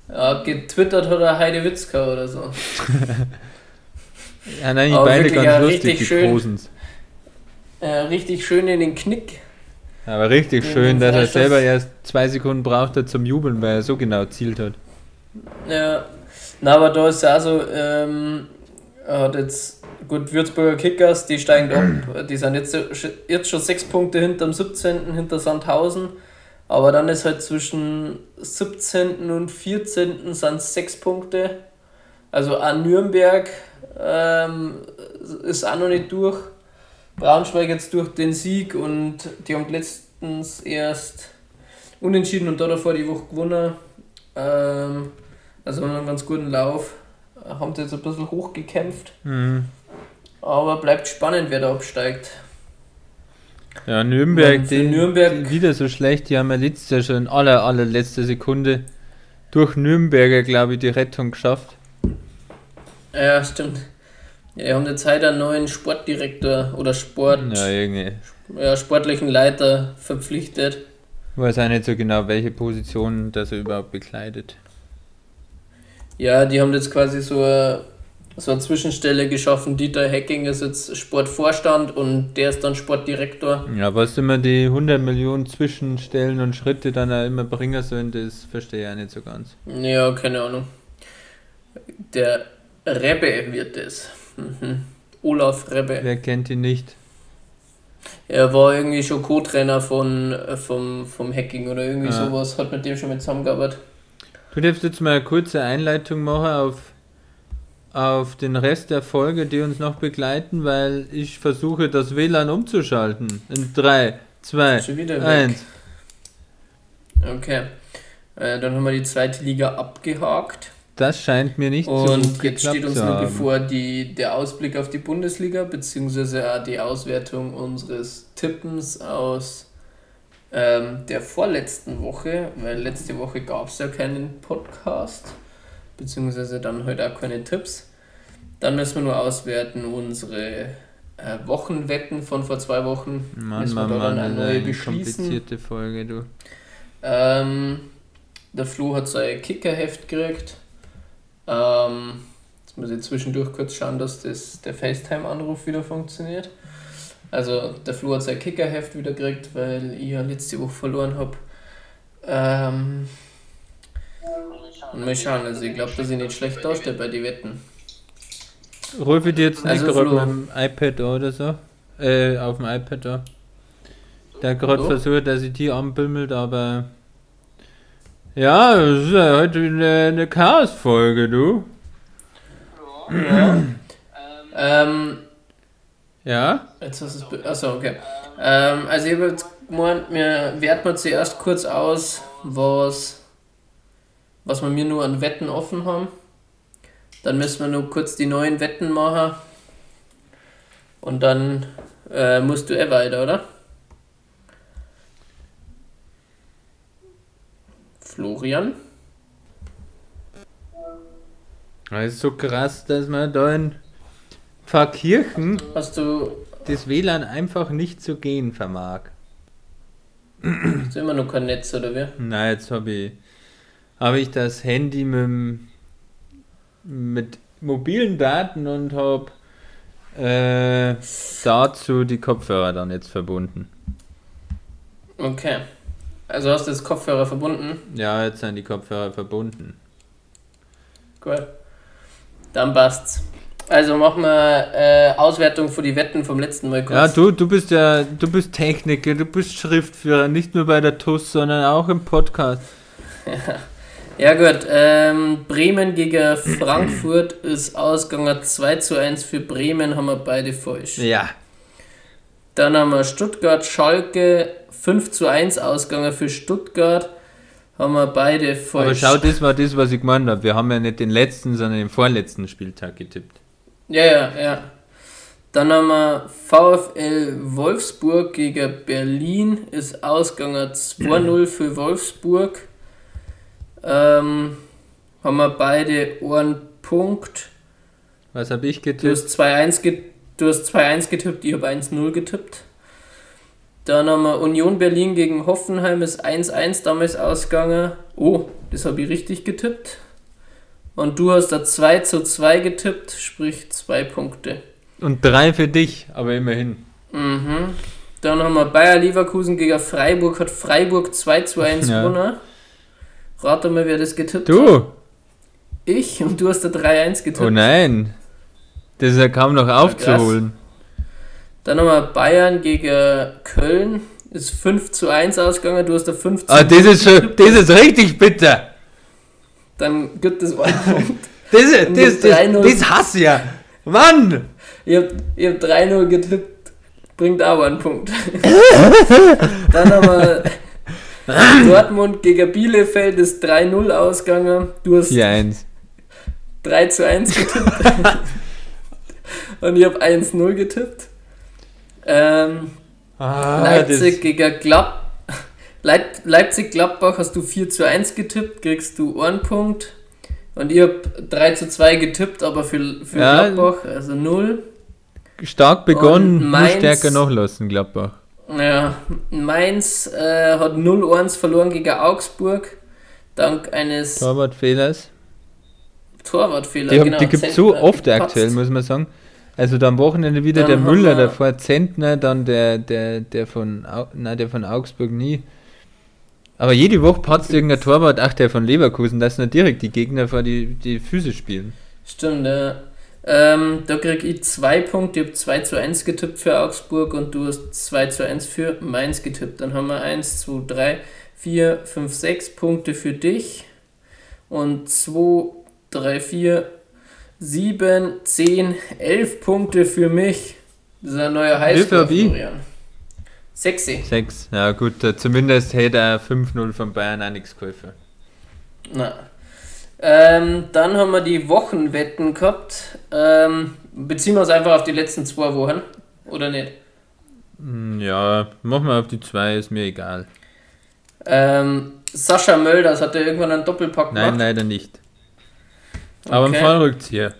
Ja, getwittert hat er Heide Witzka oder so. Ja, nein, Aber beide ganz ja, lustig, richtig die schön. Großens. Äh, richtig schön in den Knick. Aber richtig schön, dass er selber erst zwei Sekunden brauchte zum Jubeln, weil er so genau zielt hat. Ja. Na, aber da ist ja also, ähm, er hat jetzt, gut, Würzburger Kickers, die steigen ab. Die sind jetzt, jetzt schon sechs Punkte hinter dem 17., hinter Sandhausen. Aber dann ist halt zwischen 17. und 14. sind es sechs Punkte. Also an Nürnberg ähm, ist auch noch nicht durch. Braunschweig jetzt durch den Sieg und die haben letztens erst unentschieden und da davor die Woche gewonnen. Ähm, also haben einen ganz guten Lauf. Haben sie jetzt ein bisschen hochgekämpft. Mhm. Aber bleibt spannend, wer da absteigt. Ja, Nürnberg, die, Nürnberg- wieder so schlecht, die haben ja letztes Jahr schon in aller, allerletzter Sekunde durch Nürnberger, glaube ich, die Rettung geschafft. Ja, stimmt. Ja, die haben jetzt heute einen neuen Sportdirektor oder Sport, Ja, irgendwie. ja, sportlichen Leiter verpflichtet. Ich weiß auch nicht so genau, welche Position das er überhaupt bekleidet. Ja, die haben jetzt quasi so eine, so eine Zwischenstelle geschaffen. Dieter Hecking ist jetzt Sportvorstand und der ist dann Sportdirektor. Ja, was immer die 100 Millionen Zwischenstellen und Schritte dann auch immer bringen sollen, das verstehe ich nicht so ganz. Ja, keine Ahnung. Der Rebbe wird es. Mhm. Olaf Rebbe. Wer kennt ihn nicht? Er war irgendwie schon Co-Trainer von, äh, vom, vom Hacking oder irgendwie Ja. sowas, hat mit dem schon mit zusammengearbeitet. Du darfst jetzt mal eine kurze Einleitung machen auf, auf den Rest der Folge, die uns noch begleiten, weil ich versuche, das WLAN umzuschalten. In 3, 2, Schon wieder weg. 1. Okay. Äh, dann haben wir die zweite Liga abgehakt. Das scheint mir nicht Und so jetzt geklappt steht uns zu nur bevor die, der Ausblick auf die Bundesliga, beziehungsweise auch die Auswertung unseres Tippens aus ähm, der vorletzten Woche, weil letzte Woche gab es ja keinen Podcast, beziehungsweise dann heute auch keine Tipps. Dann müssen wir nur auswerten unsere äh, Wochenwetten von vor zwei Wochen. Mann, müssen wir Mann, da dann Mann, eine das ist neue eine beschließen. komplizierte Folge, du. Ähm, der Flo hat sein Kickerheft gekriegt. Ähm, jetzt muss ich zwischendurch kurz schauen, dass das, der FaceTime-Anruf wieder funktioniert. Also der Flo hat sein Kickerheft wieder gekriegt, weil ich ja letzte Woche verloren habe. Ähm, und mal schauen, also ich glaube, dass ich nicht schlecht dastehe bei den Wetten. Ich dir jetzt nicht Also, gerade Flo. mit dem iPad oder so? Äh, auf dem iPad da. Der gerade Hallo? versucht, dass ich die anbimmelt, aber. Ja, das ist ja heute eine, eine Chaos-Folge, du. Ja. ähm, Ja? Jetzt hast du es. Achso, okay. Ähm, also, ich habe jetzt gemeint, wir werten mal zuerst kurz aus, was, was wir mir nur an Wetten offen haben. Dann müssen wir nur kurz die neuen Wetten machen. Und dann äh, musst du eh weiter, oder? Florian? Das ist so krass, dass man da in Pfarrkirchen Hast du, das WLAN einfach nicht zu gehen vermag. hast du immer noch kein Netz, oder wie? Na, jetzt habe ich, hab ich das Handy mit, mit mobilen Daten und habe äh, dazu die Kopfhörer dann jetzt verbunden. Okay. Also hast du jetzt Kopfhörer verbunden? Ja, jetzt sind die Kopfhörer verbunden. Gut. Dann passt's. Also machen wir äh, Auswertung für die Wetten vom letzten Mal kurz. Ja, du, du bist ja, du bist Techniker, du bist Schriftführer, nicht nur bei der TUS, sondern auch im Podcast. Ja gut, ähm, Bremen gegen Frankfurt ist ausgegangen 2 zu 1 für Bremen, haben wir beide falsch. Ja. Dann haben wir Stuttgart, Schalke 5 zu 1 ausgegangen für Stuttgart, haben wir beide falsch. Aber schau, das war das, was ich gemeint habe. Wir haben ja nicht den letzten, sondern den vorletzten Spieltag getippt. Ja, ja, ja. Dann haben wir VfL Wolfsburg gegen Berlin, ist ausgegangen 2-0 für Wolfsburg. Ähm, haben wir beide einen Punkt. Was habe ich Du getippt? hast 2-1 get du hast 2-1 getippt, ich habe 1-0 getippt. Dann haben wir Union Berlin gegen Hoffenheim ist 1-1 damals ausgegangen. Oh, das habe ich richtig getippt. Und du hast da 2 zu 2 getippt, sprich 2 Punkte. Und drei für dich, aber immerhin. Mhm. Dann haben wir Bayer Leverkusen gegen Freiburg, hat Freiburg 2 zu 1 Ja. Rate mal, wer das getippt hat. Du? Ich und du hast da 3-1 getippt. Oh nein. Das ist ja kaum noch aufzuholen. Dann haben wir Bayern gegen Köln. Ist 5 zu 1 ausgegangen, du hast da 5 zu Ah, das ist schon, das ist richtig bitter. Dann gibt es einen Punkt. Das, das, das, 3-0. das hasse ich ja. Mann! Ich hab, ich hab 3-0 getippt, bringt aber einen Punkt. Dann wir Dortmund gegen Bielefeld ist 3-0 ausgegangen. Du hast 4-1. 3 zu 1 getippt. Und ich habe 1-0 getippt. Ähm, Ah, Leipzig gegen Glab Leip Leipzig-Gladbach hast du 4 zu 1 getippt, kriegst du einen Punkt. Und ich habe 3 zu 2 getippt, aber für, für Ja. Gladbach, also 0. das stark begonnen, Mainz- stärker nachlassen, Gladbach. Ja, Mainz äh, hat 0-1 verloren gegen Augsburg. Dank eines Torwartfehlers. Torwartfehlers. Die, haben- genau, die gibt es so Zentner oft gepatzt. aktuell, muss man sagen. Also da am Wochenende wieder Dann der Müller, davor Zentner, dann der, der, der von nein, der von Augsburg nie. Aber jede Woche patzt irgendein Torwart, ach der von Leverkusen, dass nicht direkt die Gegner vor die, die Füße spielen. Stimmt, ja. Ähm, da krieg ich zwei Punkte. Ich habe 2 zu 1 getippt für Augsburg und du hast 2 zu 1 für Mainz getippt. Dann haben wir 1, 2, 3, 4, 5, 6 Punkte für dich. Und 2, 3, 4, 7, 10, 11 Punkte für mich. Das ist ein neuer Highscore? Florian. Sexy. Sechs, ja gut, zumindest hätte er 5-0 von Bayern auch nichts geholfen. Na. Ähm, dann haben wir die Wochenwetten gehabt. Ähm, beziehen wir uns einfach auf die letzten zwei Wochen, oder nicht? Hm, Ja, mach mal auf die zwei, ist mir egal. Ähm, Sascha Mölders hat er irgendwann einen Doppelpack Nein, gemacht. leider nicht. Aber Okay. im Fallrückzieher.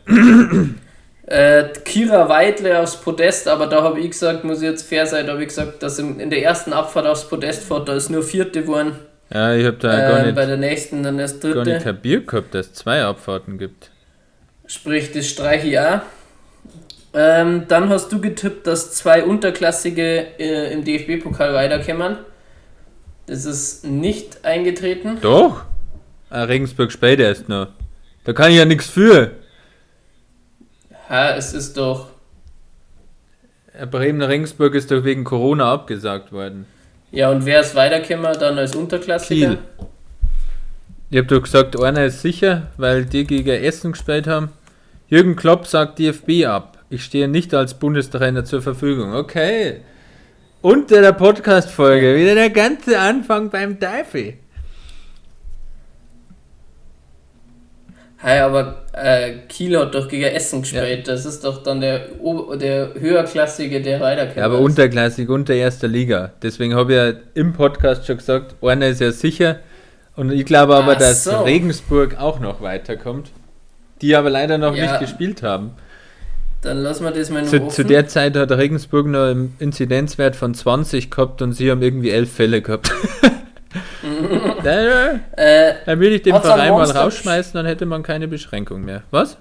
Äh, Kira Weidle aufs Podest, aber da habe ich gesagt, muss ich jetzt fair sein, da habe ich gesagt, dass in der ersten Abfahrt aufs Podest fährt, da ist nur vierte geworden. Ja, ich hab da gar, Ähm, nicht, bei der nächsten dann erst gar nicht dritte. kapiert gehabt, dass es zwei Abfahrten gibt. Sprich, das streiche ich auch. Ähm, dann hast du getippt, dass zwei Unterklassige äh, im DFB-Pokal weiterkämmern. Das ist nicht eingetreten. Doch? Ah, Regensburg spät erst noch. Da kann ich ja nichts für. Ha, es ist doch. Äh, Bremen-Regensburg ist doch wegen Corona abgesagt worden. Ja, und wer ist weiterkämmer dann als Unterklassiker? Kiel. Ich hab doch gesagt, einer ist sicher, weil die gegen Essen gespielt haben. Jürgen Klopp sagt DFB ab. Ich stehe nicht als Bundestrainer zur Verfügung. Okay. Unter der Podcast-Folge wieder der ganze Anfang beim Teufel. Hey, aber äh, Kiel hat doch gegen Essen gespielt. Das ist doch dann der, der höherklassige, der weiterkämmer Ja, aber ist. unterklassig, unter erster Liga. Deswegen habe ich ja im Podcast schon gesagt, einer ist ja sicher. Und ich glaube aber, Ach dass so. Regensburg auch noch weiterkommt. Die aber leider noch Ja. nicht gespielt haben. Dann lassen wir das mal Zu, offen. zu der Zeit hat Regensburg noch einen Inzidenzwert von 20 gehabt und sie haben irgendwie 11 Fälle gehabt. äh, dann würde ich den Verein mal rausschmeißen, dann hätte man keine Beschränkung mehr. Was?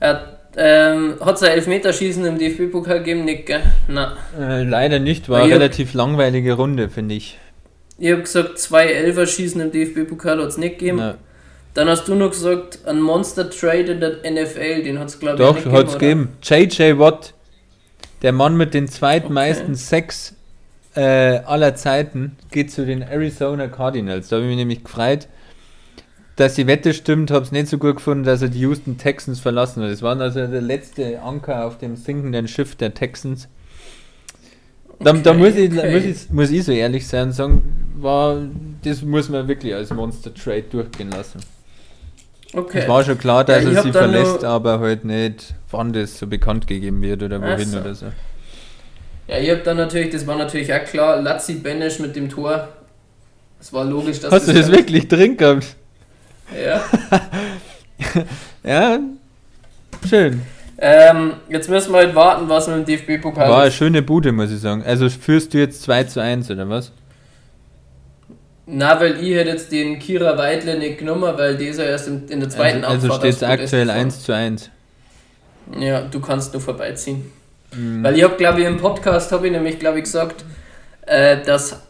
hat ähm, es ein Elfmeterschießen im DFB-Pokal gegeben? Nicht, gell? Na. Äh, leider nicht, war eine relativ langweilige Runde, finde ich. Ich habe gesagt, zwei Elferschießen im DFB-Pokal hat es nicht gegeben. Na, Dann hast du noch gesagt, ein Monster Trade in der NFL, den hat es glaube ich doch, nicht hat es gegeben. JJ Watt, der Mann mit den zweitmeisten Sex äh, aller Zeiten, geht zu den Arizona Cardinals. Da habe ich mich nämlich gefreut, dass die Wette stimmt, habe es nicht so gut gefunden, dass er die Houston Texans verlassen hat. Das war also der letzte Anker auf dem sinkenden Schiff der Texans. Da, da Okay, muss, ich, okay. muss, ich, muss ich so ehrlich sein und sagen, war, das muss man wirklich als Monster Trade durchgehen lassen. Okay. Es war schon klar, dass Ja, er sie verlässt, aber halt nicht, wann das so bekannt gegeben wird oder wohin so. oder so. Ja, ich habe dann natürlich, das war natürlich auch klar, Lazzi Benesch mit dem Tor. Es war logisch, dass Hast du das wirklich drin gehabt? Ja. Ja, schön. Ähm, jetzt müssen wir halt warten, was mit dem DFB-Pokal War eine schöne Bude, muss ich sagen. Also führst du jetzt 2 zu 1 oder was? Na, weil ich hätte jetzt den Kira Weidle nicht genommen, weil dieser erst in, der zweiten Also, also Abfahrt steht es aktuell gefahren. 1 zu 1. Ja, du kannst nur vorbeiziehen. Mhm. Weil ich habe, glaube ich, im Podcast habe ich nämlich, glaube ich, gesagt, äh, dass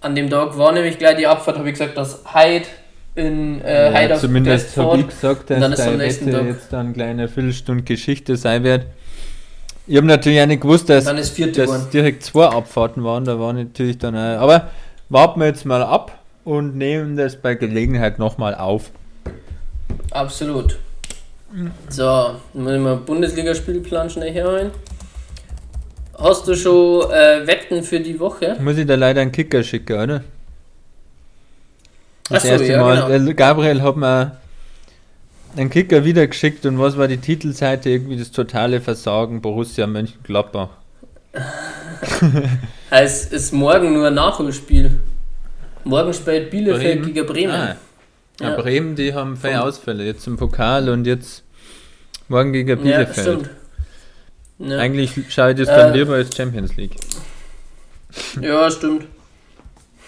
an dem Tag war nämlich gleich die Abfahrt, habe ich gesagt, dass Hyde in äh, Hyde ja, aufs zumindest habe ich gesagt, und dann dass ist nächsten Tag- jetzt dann eine kleine Viertelstunde Geschichte sein wird. Ich habe natürlich auch nicht gewusst, dass, dass direkt zwei Abfahrten waren. Da war natürlich dann auch, Aber warten wir jetzt mal ab und nehmen das bei Gelegenheit nochmal auf. Absolut. So, dann ich mal Bundesligaspielplan schnell herholen. Hast du schon äh, Wetten für die Woche? Muss ich da leider einen Kicker schicken, oder? Das Ach so, erste ja, Mal. genau. äh, Gabriel hat mir einen Kicker wieder geschickt und was war die Titelseite? Irgendwie das totale Versagen Borussia Mönchengladbach. Es ist morgen nur ein Nachholspiel. Morgen spielt Bielefeld gegen Bremen. Ah, ja. Ja. Bremen, die haben viele Ausfälle. Jetzt im Pokal und jetzt morgen gegen Ja, Bielefeld. stimmt. Ja, Eigentlich schaue ich das dann Äh, lieber als Champions League. ja stimmt.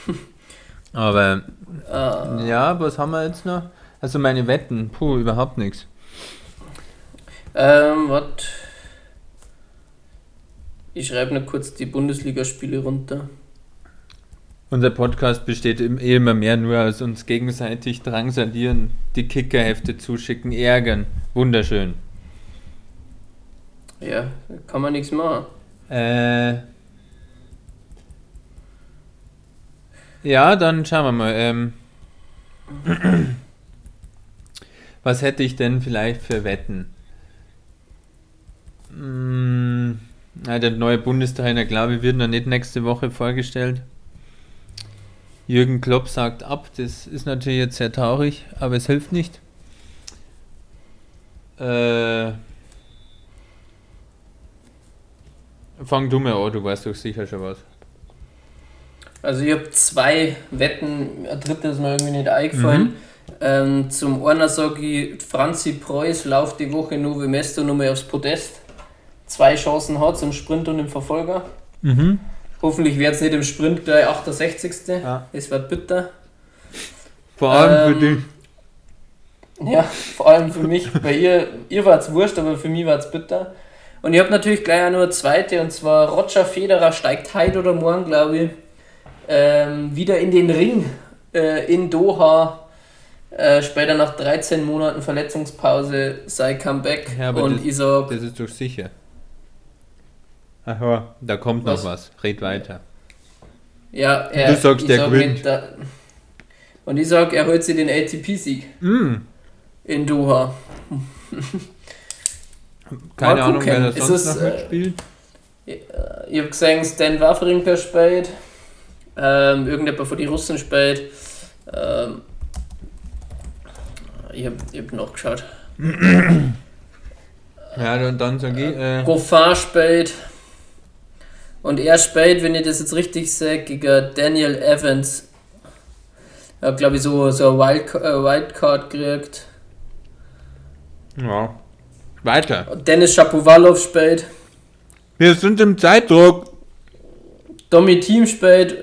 Aber Äh, ja, was haben wir jetzt noch? Also meine Wetten, puh, überhaupt nichts. ähm, was? Ich schreibe nur kurz die Bundesligaspiele runter. Unser Podcast besteht eh immer mehr nur aus uns gegenseitig drangsalieren, die Kickerhefte zuschicken, ärgern. Wunderschön. Ja, kann man nichts machen. Äh, ja, dann schauen wir mal. Ähm, was hätte ich denn vielleicht für Wetten? Na, der neue Bundestrainer, glaube ich, wird noch nicht nächste Woche vorgestellt. Jürgen Klopp sagt ab, das ist natürlich jetzt sehr traurig, aber es hilft nicht. Äh, fang du mal an, du weißt doch sicher schon was. Also ich habe zwei Wetten, ein drittes ist mir irgendwie nicht eingefallen. Ähm, zum einen sage ich, Franzi Preuß läuft die Woche Novo Mesto nochmal aufs Podest. Zwei Chancen hat im Sprint und im Verfolger. Mhm. Hoffentlich wird es nicht im Sprint gleich 68. Ja. Das wird bitter. Vor allem für Ähm, dich. Ja, vor allem für mich. Bei ihr, ihr war es wurscht, aber für mich war es bitter. Und ich habe natürlich gleich auch noch eine zweite, und zwar Roger Federer steigt heute oder morgen, glaube ich, ähm, wieder in den Ring äh, in Doha. Äh, später nach 13 Monaten Verletzungspause sei Comeback. Ja, und das- ich sag, Das ist doch sicher. Aha, da kommt noch Was? was. Red weiter. ja, er, Du sagst, der sag gewinnt. da, und ich sag, er holt sich den ATP-Sieg Mm, in Doha. Keine Mal Ahnung, wer da gucken. Ist sonst es, noch äh, mitspielt. Ich habe gesehen, Stan Wawrinka spielt. Ähm, irgendjemand von den Russen spielt. Ähm, ich habe hab nachgeschaut. Ja, dann, dann sag ich, äh, Goffin spielt. Und er spielt, wenn ich das jetzt richtig sehe, gegen Daniel Evans. Er hat, glaube ich, so, so eine Wild, äh, Wildcard gekriegt. ja. Weiter. Dennis Shapovalov spielt. Wir sind im Zeitdruck. Domi Team spielt.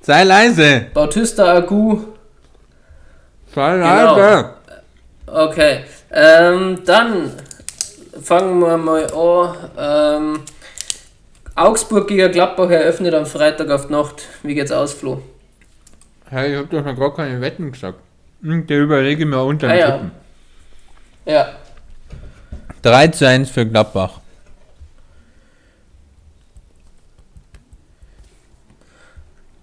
Sei leise. Bautista Agu. Sei Genau. leise. Okay, ähm, dann fangen wir mal an. Ähm, Augsburg gegen Gladbach eröffnet am Freitag auf die Nacht. Wie geht's aus, Flo? Hey, ich hab doch noch gar keine Wetten gesagt. Hm, Der überlege mir unter Ah, den ja. Tippen. Ja, 3 zu 1 für Gladbach.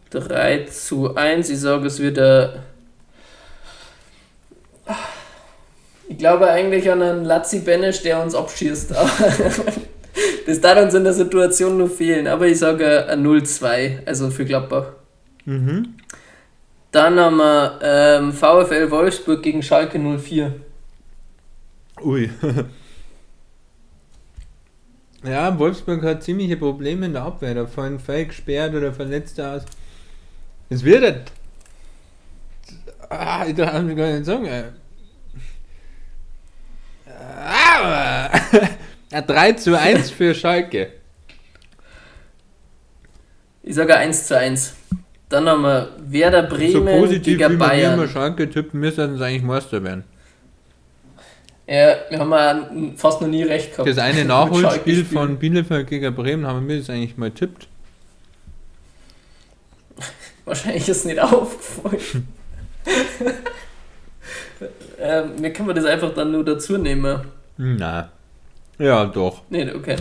drei zu 1. Ich sage, es wird ein. Ich glaube eigentlich an einen Lazzi Benesch, der uns abschießt. Das darf uns in der Situation nur fehlen. Aber ich sage ein 0-2, also für Gladbach. Mhm. Dann haben wir ähm, VfL Wolfsburg gegen Schalke 04. Ui. ja, Wolfsburg hat ziemliche Probleme in der Abwehr. Da fallen Fake gesperrt oder Verletzte aus. Es wird. halt- Ah, ich darf mir gar nicht sagen. ey. Au! Ein 3 zu 1 für Schalke. Ich sage 1 zu 1. Dann haben wir Werder So Bremen positiv gegen wie wir immer Bayern. Schalke tippen, müssen sie eigentlich Meister werden. Ja, wir haben ja fast noch nie recht gehabt. Das eine Nachholspiel von Bielefeld gegen Bremen haben wir das eigentlich mal tippt. Wahrscheinlich ist es nicht aufgefallen. ähm, wir können wir das einfach dann nur dazu nehmen. Na. Ja, doch. Nee, okay.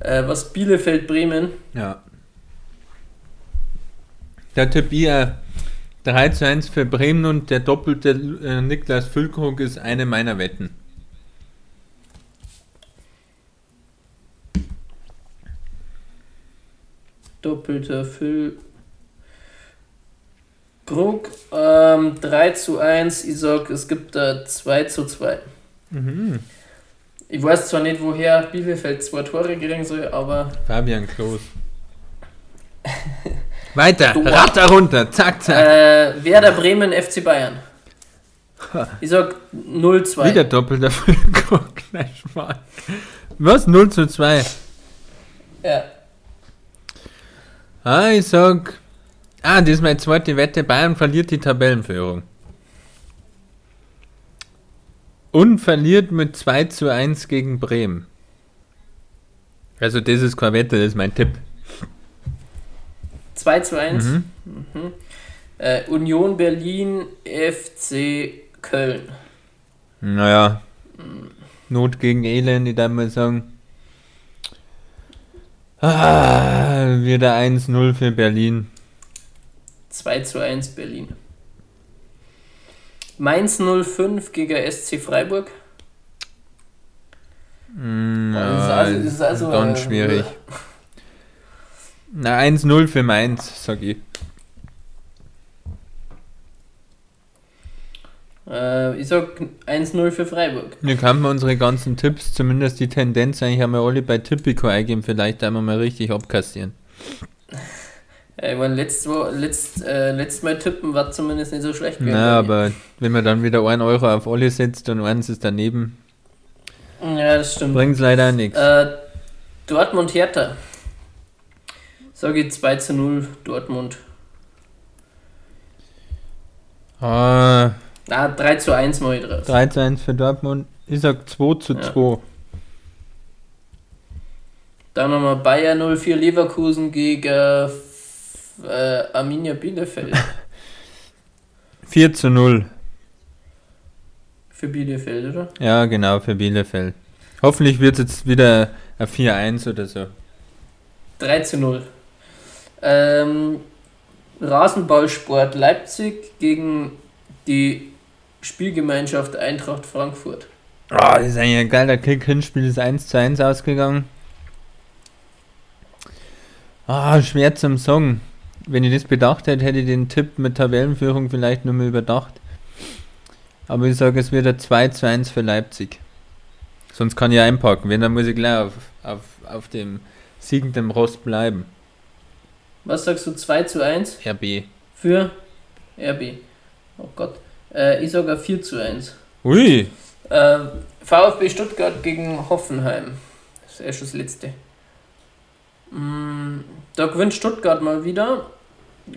Äh, was Bielefeld Bremen? Ja. Der Tipp ihr 3 zu 1 für Bremen und der doppelte äh, Niklas Füllkrug ist eine meiner Wetten. Doppelter Füll. Krug. Ähm, 3 zu 1. Ich sag, es gibt da 2 zu 2. Mhm. Ich weiß zwar nicht, woher Bielefeld zwei Tore kriegen soll, aber Fabian Klos. Weiter, Du- Ratter runter, zack, zack. äh, Werder Bremen FC Bayern. Ich sag 0-2. Wieder doppelter Füllkrug, gleich mal. Was? 0 zu 2. Ja. Ah, ich sag. Ah, das ist meine zweite Wette. Bayern verliert die Tabellenführung. Und verliert mit 2 zu 1 gegen Bremen. Also, das ist keine Wette, das ist mein Tipp. 2 zu 1. Mhm. Mhm. Äh, Union Berlin FC Köln. Naja. Not gegen Elend, ich darf mal sagen. Ah, wieder 1-0 für Berlin. 2 zu 1 Berlin. Mainz 05 gegen SC Freiburg. Mm, Das ist ja, also- also, ganz äh, schwierig. Na, 1-0 für Mainz, sag ich. Äh, ich sag 1-0 für Freiburg. Hier kann man unsere ganzen Tipps, zumindest die Tendenz, eigentlich wir alle bei Tippico eingeben, vielleicht einmal mal richtig abkassieren. Äh, ich meine, letzt, letzt, äh, letztes Mal tippen war zumindest nicht so schlecht. gewesen Na, aber wenn man dann wieder 1 Euro auf alle setzt und eins ist daneben, Ja, das stimmt. bringt es leider nichts. Äh, Dortmund Hertha. Sag ich 2 zu 0 Dortmund. Ah, Ah, 3 zu 1 mal ich draus. 3 zu 1 für Dortmund. Ich sag 2 zu Ja. 2. Dann nochmal Bayer 04 Leverkusen gegen äh, Arminia Bielefeld. 4 zu 0. Für Bielefeld, oder? Ja, genau, für Bielefeld. Hoffentlich wird es jetzt wieder ein 4-1 oder so. 3 zu 0. Ähm, Rasenballsport Leipzig gegen die Spielgemeinschaft Eintracht Frankfurt. Ah, das ist eigentlich ein geiler Kick. Hinspiel ist 1 zu 1 ausgegangen. Ah, schwer zum Sagen. Wenn ich das bedacht hätte, hätte ich den Tipp mit Tabellenführung vielleicht nur mal überdacht. Aber ich sage, es wird ein 2 zu 1 für Leipzig. Sonst kann ich einpacken. Wenn, dann muss ich gleich auf, auf, auf dem siegenden Rost bleiben. Was sagst du? 2 zu 1 RB. für RB. Oh Gott. Äh, ich sage 4 zu 1. Ui! Äh, VfB Stuttgart gegen Hoffenheim. Das ist erst das letzte. Mm, da gewinnt Stuttgart mal wieder.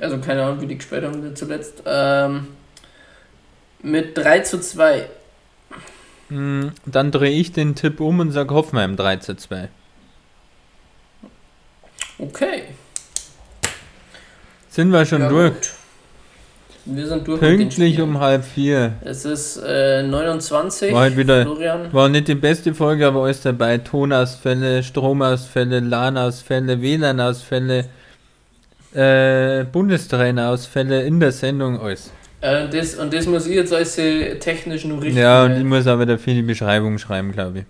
Also keine Ahnung, wie die gespielt haben zuletzt. Ähm, mit 3 zu 2. Hm, Dann drehe ich den Tipp um und sage Hoffenheim 3 zu 2. Okay. Sind wir schon Ja, durch? gut. Wir sind durch. Pünktlich um halb vier. Es ist äh, 29. War halt wieder, Florian. war nicht die beste Folge, aber alles dabei. Tonausfälle, Stromausfälle, LAN-Ausfälle, WLAN-Ausfälle, äh, Bundestrainerausfälle in der Sendung, alles. Äh, das, und das muss ich jetzt als äh, technisch nur richtig. Ja, und ich muss aber da viel die Beschreibung schreiben, glaube ich.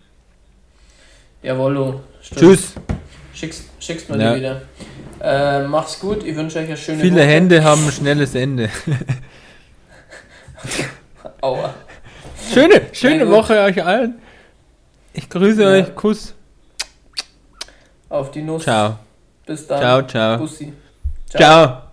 Jawollo. stimmt. Tschüss. Schickst, schickst mir Ja. die wieder. Äh, macht's gut. Ich wünsche euch eine schöne Viele Woche. Hände haben ein schnelles Ende. Aua. Schöne, schöne. Woche euch allen. Ich grüße Ja. euch. Kuss. Auf die Nuss. Ciao. Bis dann. Ciao, ciao. Bussi. Ciao.